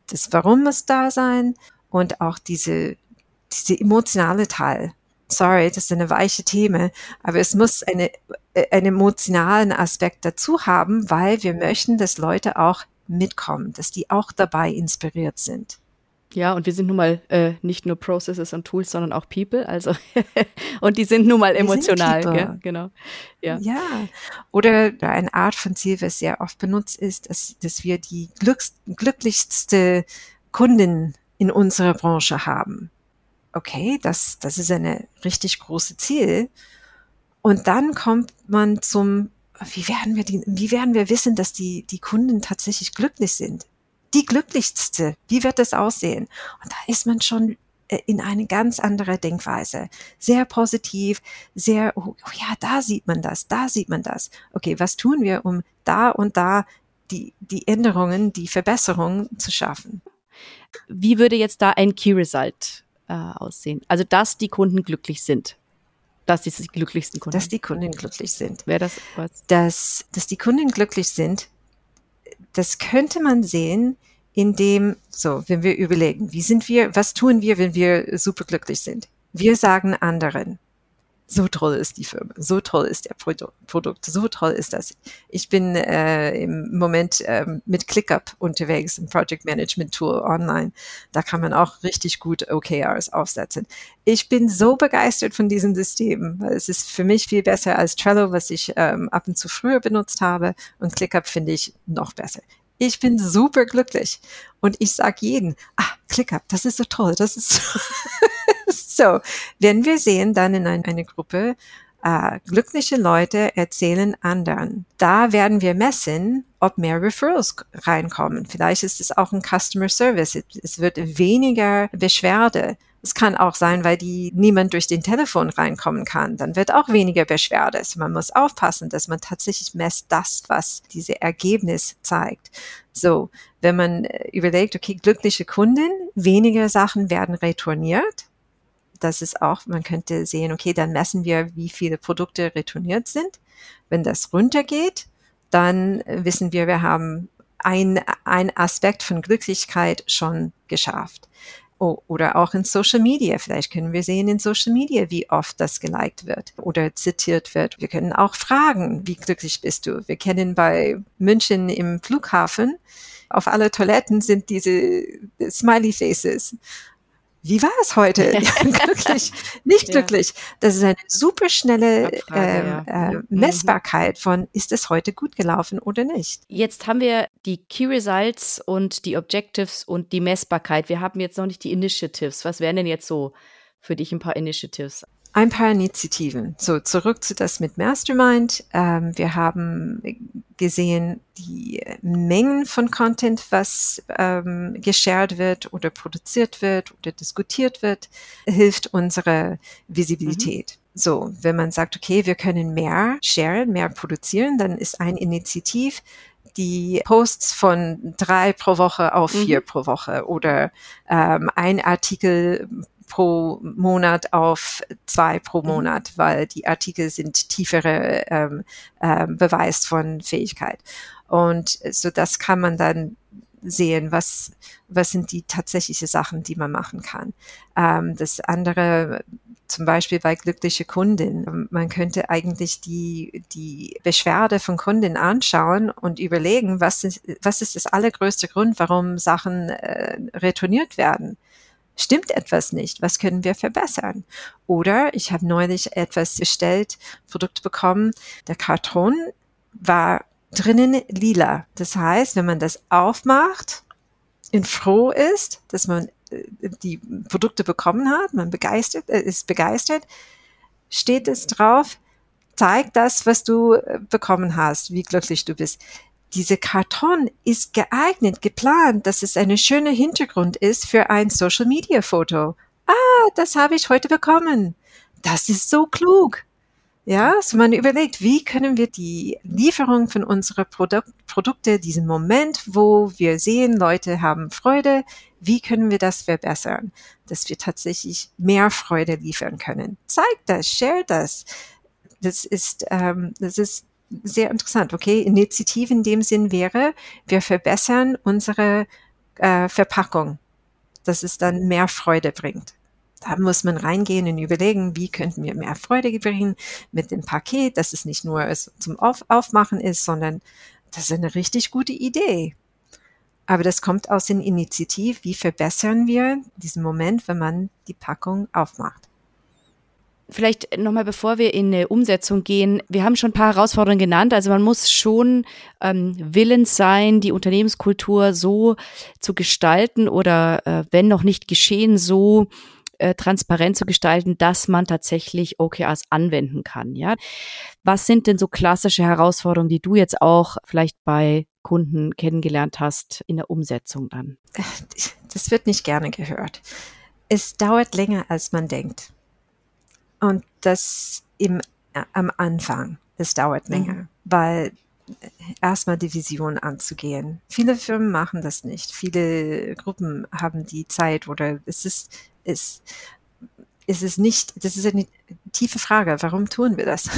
Das Warum muss da sein und auch diese, diese emotionale Teil. Sorry, das ist eine weiche Thema, aber es muss eine, äh, einen emotionalen Aspekt dazu haben, weil wir möchten, dass Leute auch mitkommen, dass die auch dabei inspiriert sind. Ja, und wir sind nun mal äh, nicht nur Processes und Tools, sondern auch People. Also und die sind nun mal emotional. Ja, genau. Ja. ja. Oder eine Art von Ziel, was sehr oft benutzt ist, dass, dass wir die glücks glücklichste Kundin in unserer Branche haben. Okay, das, das ist eine richtig große Ziel. Und dann kommt man zum, wie werden wir die, wie werden wir wissen, dass die, die Kunden tatsächlich glücklich sind? Die glücklichste. Wie wird es aussehen? Und da ist man schon äh, in eine ganz andere Denkweise. Sehr positiv, sehr, oh, oh, ja, da sieht man das, da sieht man das. Okay, was tun wir, um da und da die, die Änderungen, die Verbesserungen zu schaffen? Wie würde jetzt da ein Key Result äh, aussehen? Also, dass die Kunden glücklich sind. Dass die glücklichsten Kunden. Dass die Kunden glücklich sind. Wäre das was? Dass, dass die Kunden glücklich sind, das könnte man sehen, indem, so, wenn wir überlegen, wie sind wir, was tun wir, wenn wir superglücklich sind? Wir sagen anderen, so toll ist die Firma, so toll ist der Produ Produkt, so toll ist das. Ich bin äh, im Moment äh, mit ClickUp unterwegs, ein Project Management Tool online. Da kann man auch richtig gut OKRs aufsetzen. Ich bin so begeistert von diesem System, weil es ist für mich viel besser als Trello, was ich ähm, ab und zu früher benutzt habe. Und ClickUp finde ich noch besser. Ich bin super glücklich. Und ich sag jeden, ah, ClickUp, das ist so toll, das ist so. so, wenn wir sehen dann in ein, eine Gruppe, äh, glückliche Leute erzählen anderen. Da werden wir messen, ob mehr Referrals reinkommen. Vielleicht ist es auch ein Customer Service. Es wird weniger Beschwerde. Es kann auch sein, weil die niemand durch den Telefon reinkommen kann. Dann wird auch weniger Beschwerde. Also man muss aufpassen, dass man tatsächlich messt das, was diese Ergebnis zeigt. So, wenn man äh, überlegt, okay, glückliche Kunden, weniger Sachen werden retourniert. Das ist auch, man könnte sehen, okay, dann messen wir, wie viele Produkte retourniert sind. Wenn das runtergeht, dann wissen wir, wir haben ein, ein Aspekt von Glücklichkeit schon geschafft. Oh, oder auch in Social Media. Vielleicht können wir sehen in Social Media, wie oft das geliked wird oder zitiert wird. Wir können auch fragen, wie glücklich bist du? Wir kennen bei München im Flughafen, auf alle Toiletten sind diese Smiley Faces wie war es heute? glücklich, nicht ja. glücklich. Das ist eine super schnelle Abfrage, äh, äh, mhm. Messbarkeit von, ist es heute gut gelaufen oder nicht? Jetzt haben wir die Key Results und die Objectives und die Messbarkeit. Wir haben jetzt noch nicht die Initiatives. Was wären denn jetzt so für dich ein paar Initiatives? Ein paar Initiativen. So, zurück zu das mit Mastermind. Ähm, wir haben gesehen, die Mengen von Content, was ähm, geshared wird oder produziert wird oder diskutiert wird, hilft unsere Visibilität. Mhm. So, wenn man sagt, okay, wir können mehr sharen, mehr produzieren, dann ist ein Initiativ, die Posts von drei pro Woche auf vier mhm. pro Woche oder ähm, ein Artikel pro Monat auf zwei pro mhm. Monat, weil die Artikel sind tiefere ähm, ähm, Beweis von Fähigkeit. Und so das kann man dann sehen, was, was sind die tatsächlichen Sachen, die man machen kann. Ähm, das andere, zum Beispiel bei glückliche Kundin, man könnte eigentlich die, die Beschwerde von Kunden anschauen und überlegen, was ist, was ist das allergrößte Grund, warum Sachen äh, retourniert werden stimmt etwas nicht, was können wir verbessern? Oder ich habe neulich etwas bestellt, Produkt bekommen, der Karton war drinnen lila. Das heißt, wenn man das aufmacht und froh ist, dass man äh, die Produkte bekommen hat, man begeistert, äh, ist begeistert, steht es drauf, zeig das, was du äh, bekommen hast, wie glücklich du bist. Diese Karton ist geeignet, geplant, dass es eine schöne Hintergrund ist für ein Social Media Foto. Ah, das habe ich heute bekommen. Das ist so klug. Ja, so man überlegt, wie können wir die Lieferung von unseren Produk Produkte, diesen Moment, wo wir sehen, Leute haben Freude, wie können wir das verbessern, dass wir tatsächlich mehr Freude liefern können. Zeigt das, share das. Das ist, ähm, das ist sehr interessant. Okay, Initiative in dem Sinn wäre, wir verbessern unsere äh, Verpackung, dass es dann mehr Freude bringt. Da muss man reingehen und überlegen, wie könnten wir mehr Freude bringen mit dem Paket, dass es nicht nur zum Auf Aufmachen ist, sondern das ist eine richtig gute Idee. Aber das kommt aus den Initiativ, wie verbessern wir diesen Moment, wenn man die Packung aufmacht. Vielleicht nochmal, bevor wir in eine Umsetzung gehen. Wir haben schon ein paar Herausforderungen genannt. Also man muss schon ähm, willens sein, die Unternehmenskultur so zu gestalten oder äh, wenn noch nicht geschehen, so äh, transparent zu gestalten, dass man tatsächlich OKRs anwenden kann. Ja, was sind denn so klassische Herausforderungen, die du jetzt auch vielleicht bei Kunden kennengelernt hast in der Umsetzung dann? Das wird nicht gerne gehört. Es dauert länger, als man denkt. Und das im, äh, am Anfang. Es dauert länger, mhm. weil erstmal die Vision anzugehen. Viele Firmen machen das nicht. Viele Gruppen haben die Zeit oder es ist ist, ist es nicht, das ist eine tiefe Frage. Warum tun wir das?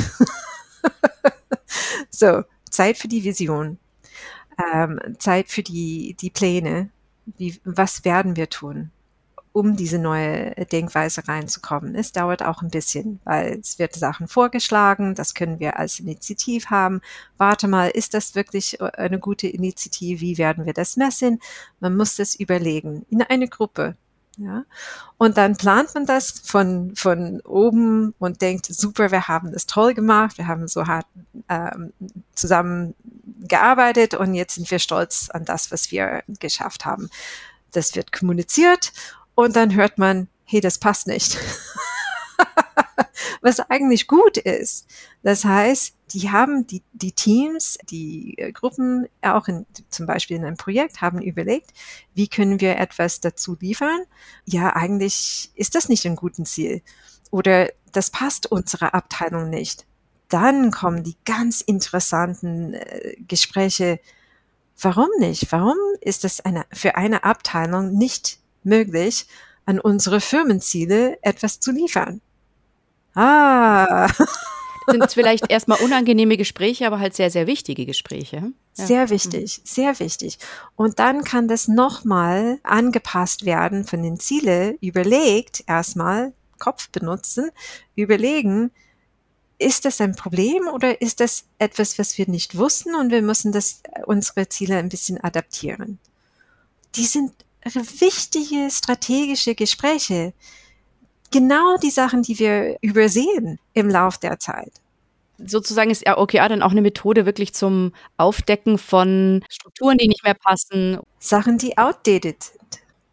so, Zeit für die Vision, ähm, Zeit für die, die Pläne. Wie, was werden wir tun, um diese neue Denkweise reinzukommen? Es dauert auch ein bisschen, weil es wird Sachen vorgeschlagen, das können wir als Initiativ haben. Warte mal, ist das wirklich eine gute Initiative? Wie werden wir das messen? Man muss das überlegen. In eine Gruppe, ja? Und dann plant man das von, von oben und denkt, super, wir haben das toll gemacht, wir haben so hart ähm, zusammen gearbeitet und jetzt sind wir stolz an das, was wir geschafft haben. Das wird kommuniziert und dann hört man, hey, das passt nicht. was eigentlich gut ist. Das heißt, die haben die, die Teams, die äh, Gruppen, auch in, zum Beispiel in einem Projekt, haben überlegt, wie können wir etwas dazu liefern? Ja, eigentlich ist das nicht ein gutes Ziel. Oder das passt unserer Abteilung nicht. Dann kommen die ganz interessanten äh, Gespräche. Warum nicht? Warum ist es eine, für eine Abteilung nicht möglich, an unsere Firmenziele etwas zu liefern? Ah. sind vielleicht erstmal unangenehme Gespräche, aber halt sehr, sehr wichtige Gespräche. Ja. Sehr wichtig, mhm. sehr wichtig. Und dann kann das nochmal angepasst werden von den Ziele, überlegt erstmal, Kopf benutzen, überlegen, ist das ein Problem oder ist das etwas, was wir nicht wussten und wir müssen das, unsere Ziele ein bisschen adaptieren? Die sind wichtige strategische Gespräche genau die Sachen, die wir übersehen im Lauf der Zeit. Sozusagen ist OKR dann auch eine Methode wirklich zum Aufdecken von Strukturen, die nicht mehr passen. Sachen, die outdated sind.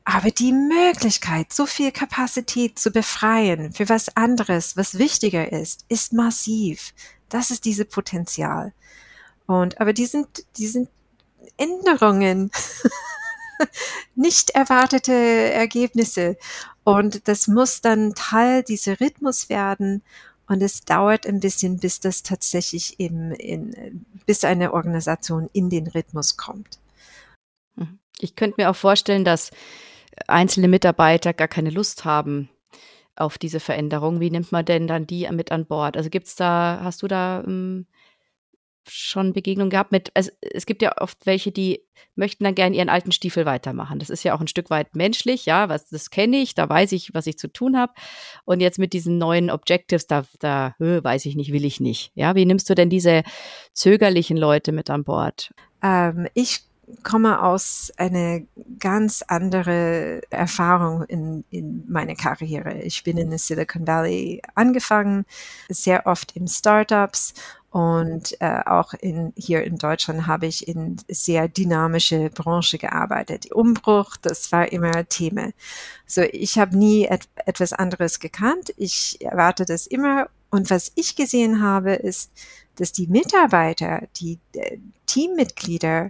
Aber die Möglichkeit, so viel Kapazität zu befreien für was anderes, was wichtiger ist, ist massiv. Das ist diese Potenzial. Und, aber die sind, die sind Änderungen. nicht erwartete Ergebnisse. Und das muss dann Teil dieser Rhythmus werden. Und es dauert ein bisschen, bis das tatsächlich eben in, bis eine Organisation in den Rhythmus kommt. Mhm. Ich könnte mir auch vorstellen, dass einzelne Mitarbeiter gar keine Lust haben auf diese Veränderung. Wie nimmt man denn dann die mit an Bord? Also gibt's da, hast du da ähm, schon Begegnungen gehabt mit, also es gibt ja oft welche, die möchten dann gerne ihren alten Stiefel weitermachen. Das ist ja auch ein Stück weit menschlich, ja, was das kenne ich, da weiß ich, was ich zu tun habe. Und jetzt mit diesen neuen Objectives, da, da weiß ich nicht, will ich nicht. Ja, wie nimmst du denn diese zögerlichen Leute mit an Bord? Ähm, ich komme aus einer ganz andere Erfahrung in, in meiner Karriere. Ich bin in Silicon Valley angefangen, sehr oft in Startups und äh, auch in, hier in Deutschland habe ich in sehr dynamische Branche gearbeitet. Umbruch, das war immer Thema. So, ich habe nie et etwas anderes gekannt. Ich erwarte das immer. Und was ich gesehen habe, ist, dass die Mitarbeiter, die äh, Teammitglieder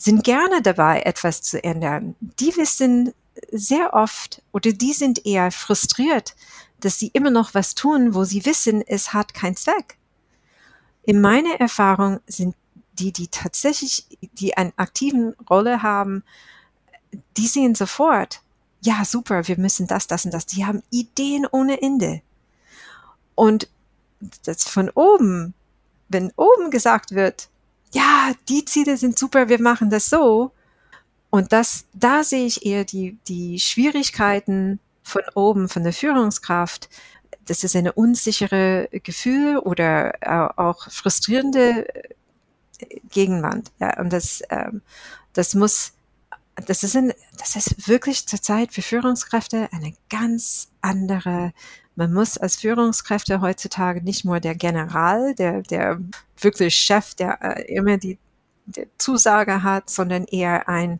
sind gerne dabei, etwas zu ändern. Die wissen sehr oft oder die sind eher frustriert, dass sie immer noch was tun, wo sie wissen, es hat keinen Zweck. In meiner Erfahrung sind die, die tatsächlich, die eine aktiven Rolle haben, die sehen sofort, ja, super, wir müssen das, das und das. Die haben Ideen ohne Ende. Und das von oben, wenn oben gesagt wird, ja, die Ziele sind super, wir machen das so. Und das, da sehe ich eher die, die Schwierigkeiten von oben, von der Führungskraft, das ist eine unsichere Gefühl oder äh, auch frustrierende äh, Gegenwand. Ja, und das, ähm, das muss, das ist, ein, das ist wirklich zurzeit für Führungskräfte eine ganz andere. Man muss als Führungskräfte heutzutage nicht nur der General, der, der wirklich Chef, der äh, immer die der Zusage hat, sondern eher ein,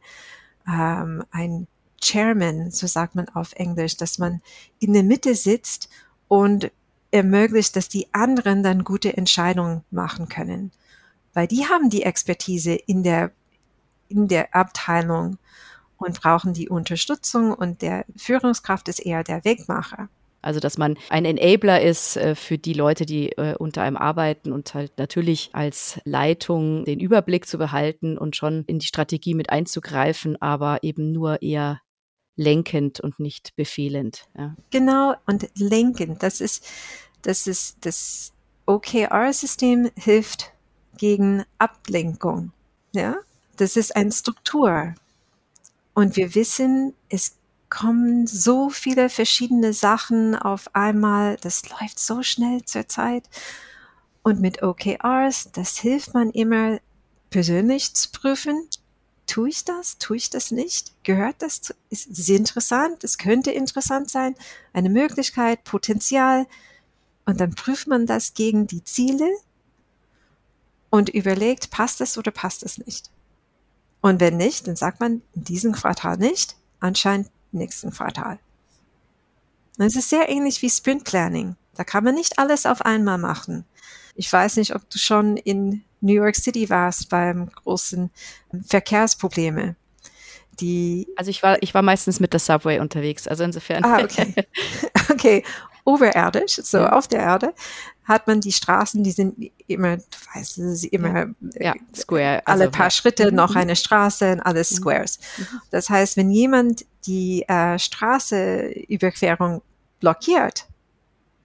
ähm, ein Chairman, so sagt man auf Englisch, dass man in der Mitte sitzt und ermöglicht, dass die anderen dann gute Entscheidungen machen können. Weil die haben die Expertise in der, in der Abteilung und brauchen die Unterstützung und der Führungskraft ist eher der Wegmacher. Also, dass man ein Enabler ist äh, für die Leute, die äh, unter einem arbeiten und halt natürlich als Leitung den Überblick zu behalten und schon in die Strategie mit einzugreifen, aber eben nur eher lenkend und nicht befehlend. Ja. Genau, und lenkend, das ist, das ist, das OKR-System hilft gegen Ablenkung. Ja, das ist eine Struktur. Und wir wissen, es kommen so viele verschiedene Sachen auf einmal. Das läuft so schnell zur Zeit. Und mit OKRs, das hilft man immer persönlich zu prüfen, tue ich das? Tue ich das nicht? Gehört das? Zu, ist es interessant? Es könnte interessant sein. Eine Möglichkeit, Potenzial. Und dann prüft man das gegen die Ziele und überlegt, passt es oder passt es nicht? Und wenn nicht, dann sagt man in diesem Quartal nicht, anscheinend nächsten Quartal. Und es ist sehr ähnlich wie Sprint Planning. Da kann man nicht alles auf einmal machen. Ich weiß nicht, ob du schon in New York City warst beim großen Verkehrsprobleme. Die also ich war, ich war meistens mit der Subway unterwegs, also insofern. Ah, okay. okay. Oberirdisch, so ja. auf der Erde, hat man die Straßen, die sind immer, du weißt, es ist immer ja, Square. alle also, paar Schritte mhm. noch eine Straße und alles mhm. Squares. Mhm. Das heißt, wenn jemand die äh, Straßeüberquerung blockiert,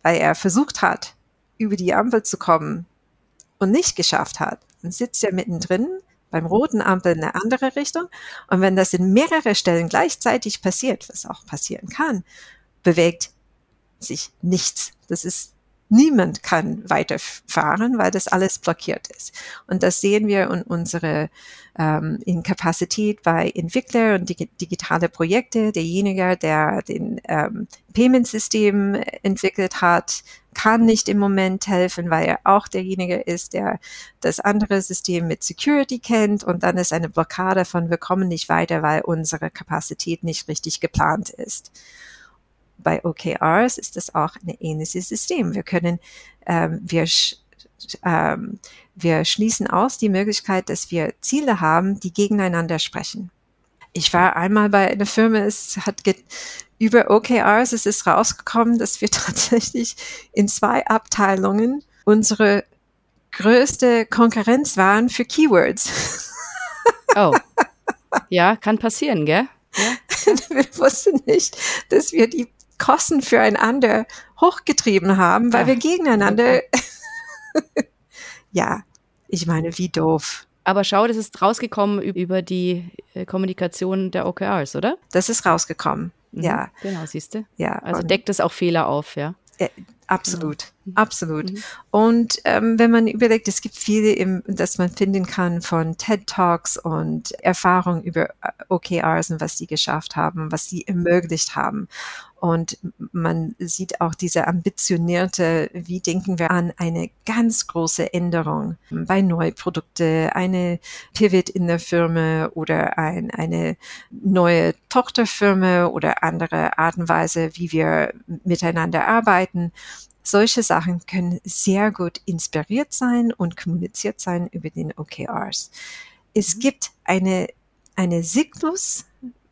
weil er versucht hat, über die Ampel zu kommen und nicht geschafft hat, dann sitzt er mittendrin beim roten Ampel in eine andere Richtung. Und wenn das in mehrere Stellen gleichzeitig passiert, was auch passieren kann, bewegt sich nichts. Das ist Niemand kann weiterfahren, weil das alles blockiert ist. Und das sehen wir in unsere ähm, in Kapazität bei Entwickler und dig digitale Projekte. Derjenige, der den ähm, Payment-System entwickelt hat, kann nicht im Moment helfen, weil er auch derjenige ist, der das andere System mit Security kennt und dann ist eine Blockade von wir kommen nicht weiter, weil unsere Kapazität nicht richtig geplant ist bei OKRs ist das auch ein ähnliches System. Wir können, ähm, wir, ähm, wir schließen aus die Möglichkeit, dass wir Ziele haben, die gegeneinander sprechen. Ich war einmal bei einer Firma, es hat über OKRs, es ist rausgekommen, dass wir tatsächlich in zwei Abteilungen unsere größte Konkurrenz waren für Keywords. Oh. Ja, kann passieren, gell? Ja. wir wussten nicht, dass wir die Kosten füreinander hochgetrieben haben, weil ja. wir gegeneinander. ja, ich meine, wie doof. Aber schau, das ist rausgekommen über die äh, Kommunikation der OKRs, oder? Das ist rausgekommen, mhm, ja. Genau, siehst du. Ja. Also deckt es auch Fehler auf, ja. Äh, absolut, mhm. absolut. Mhm. Und ähm, wenn man überlegt, es gibt viele, im, dass man finden kann von TED Talks und Erfahrungen über äh, OKRs und was sie geschafft haben, was sie ermöglicht haben. Und man sieht auch diese ambitionierte, wie denken wir an eine ganz große Änderung bei Neuprodukte, eine Pivot in der Firma oder ein, eine neue Tochterfirma oder andere Art und Weise, wie wir miteinander arbeiten. Solche Sachen können sehr gut inspiriert sein und kommuniziert sein über den OKRs. Es mhm. gibt eine, eine Zyklus,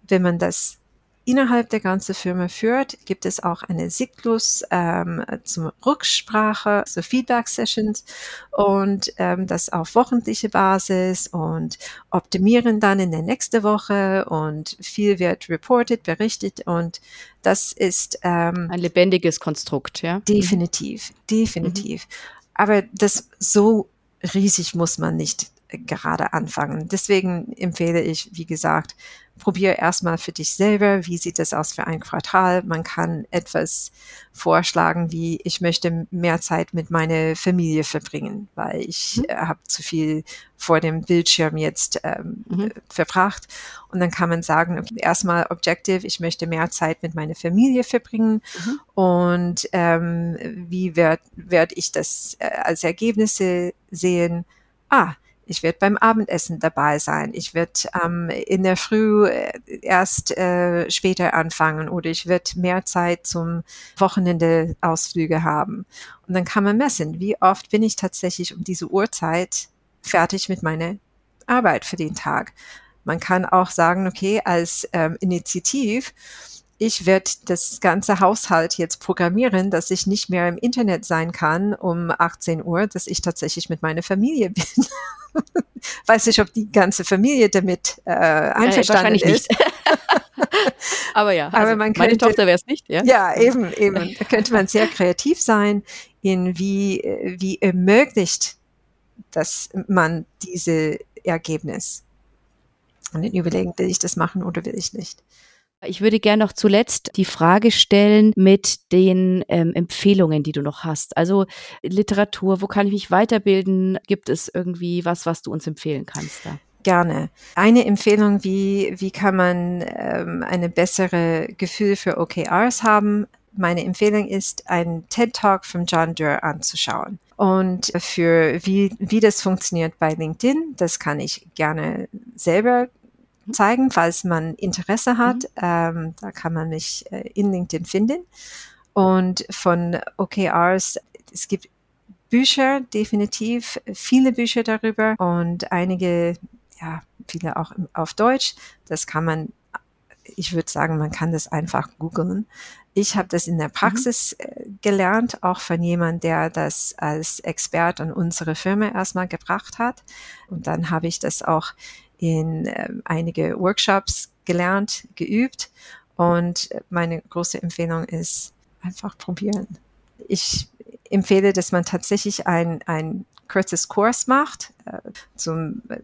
wenn man das innerhalb der ganzen Firma führt, gibt es auch eine Zyklus ähm, zum Rücksprache, so Feedback-Sessions und ähm, das auf wochentliche Basis und optimieren dann in der nächsten Woche und viel wird reported, berichtet und das ist ähm, ein lebendiges Konstrukt, ja. Definitiv, mhm. definitiv. Mhm. Aber das so riesig muss man nicht gerade anfangen. Deswegen empfehle ich, wie gesagt, probier erstmal für dich selber, wie sieht es aus für ein Quartal. Man kann etwas vorschlagen, wie ich möchte mehr Zeit mit meiner Familie verbringen, weil ich mhm. äh, habe zu viel vor dem Bildschirm jetzt ähm, mhm. verbracht. Und dann kann man sagen, okay, erstmal Objective, ich möchte mehr Zeit mit meiner Familie verbringen. Mhm. Und ähm, wie werde werd ich das äh, als Ergebnisse sehen? Ah, ich werde beim Abendessen dabei sein. Ich werde ähm, in der Früh äh, erst äh, später anfangen oder ich werde mehr Zeit zum Wochenendeausflüge haben. Und dann kann man messen, wie oft bin ich tatsächlich um diese Uhrzeit fertig mit meiner Arbeit für den Tag. Man kann auch sagen, okay, als ähm, Initiativ, ich werde das ganze Haushalt jetzt programmieren, dass ich nicht mehr im Internet sein kann um 18 Uhr, dass ich tatsächlich mit meiner Familie bin. Weiß nicht, ob die ganze Familie damit äh, einverstanden ja, ist. Aber ja, also Aber man könnte, meine Tochter wäre es nicht. Ja? ja, eben, eben. Da könnte man sehr kreativ sein, in wie, wie ermöglicht, dass man diese Ergebnis. Und dann überlegen, will ich das machen oder will ich nicht. Ich würde gerne noch zuletzt die Frage stellen mit den ähm, Empfehlungen, die du noch hast. Also Literatur, wo kann ich mich weiterbilden? Gibt es irgendwie was, was du uns empfehlen kannst da? Gerne. Eine Empfehlung, wie, wie kann man ähm, eine bessere Gefühl für OKRs haben? Meine Empfehlung ist, einen TED Talk von John Doerr anzuschauen. Und für wie, wie das funktioniert bei LinkedIn, das kann ich gerne selber zeigen, falls man Interesse hat. Mhm. Ähm, da kann man mich äh, in LinkedIn finden. Und von OKRs, es gibt Bücher, definitiv, viele Bücher darüber und einige, ja, viele auch auf Deutsch. Das kann man, ich würde sagen, man kann das einfach googeln. Ich habe das in der mhm. Praxis mhm. gelernt, auch von jemand, der das als Expert an unsere Firma erstmal gebracht hat. Und dann habe ich das auch in äh, einige Workshops gelernt, geübt und meine große Empfehlung ist einfach probieren. Ich empfehle, dass man tatsächlich ein, ein kurzes Kurs macht äh, zum äh,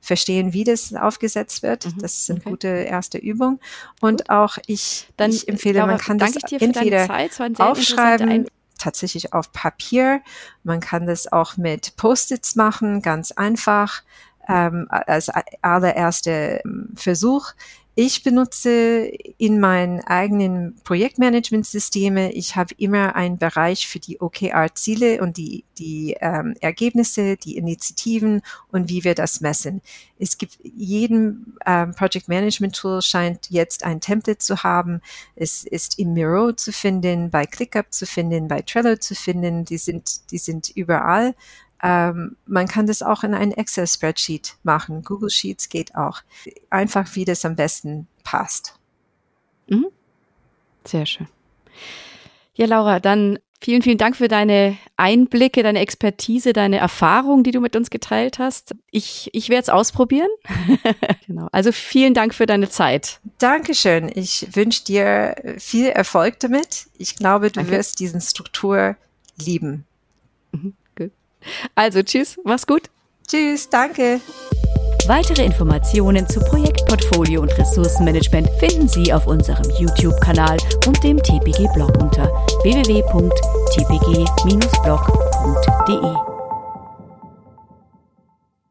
Verstehen, wie das aufgesetzt wird. Mhm, das ist eine okay. gute erste Übung. Und Gut. auch ich, Dann, ich empfehle, Laura, man kann das entweder Zeit, aufschreiben, tatsächlich auf Papier. Man kann das auch mit Post-its machen, ganz einfach ähm, als allererster ähm, Versuch. Ich benutze in meinen eigenen Projektmanagementsysteme, ich habe immer einen Bereich für die OKR-Ziele und die, die ähm, Ergebnisse, die Initiativen und wie wir das messen. Es gibt jedem ähm, Project Management Tool scheint jetzt ein Template zu haben. Es ist im Miro zu finden, bei ClickUp zu finden, bei Trello zu finden. Die sind, die sind überall. Ähm, man kann das auch in ein Excel-Spreadsheet machen. Google Sheets geht auch. Einfach, wie das am besten passt. Mhm. Sehr schön. Ja, Laura, dann vielen, vielen Dank für deine Einblicke, deine Expertise, deine Erfahrung, die du mit uns geteilt hast. Ich, ich werde es ausprobieren. genau. Also vielen Dank für deine Zeit. Dankeschön. Ich wünsche dir viel Erfolg damit. Ich glaube, du Danke. wirst diesen Struktur lieben. Mhm. Also tschüss, mach's gut. Tschüss, danke. Weitere Informationen zu Projektportfolio und Ressourcenmanagement finden Sie auf unserem YouTube-Kanal und dem TPG-Blog unter www.tpg-blog.de.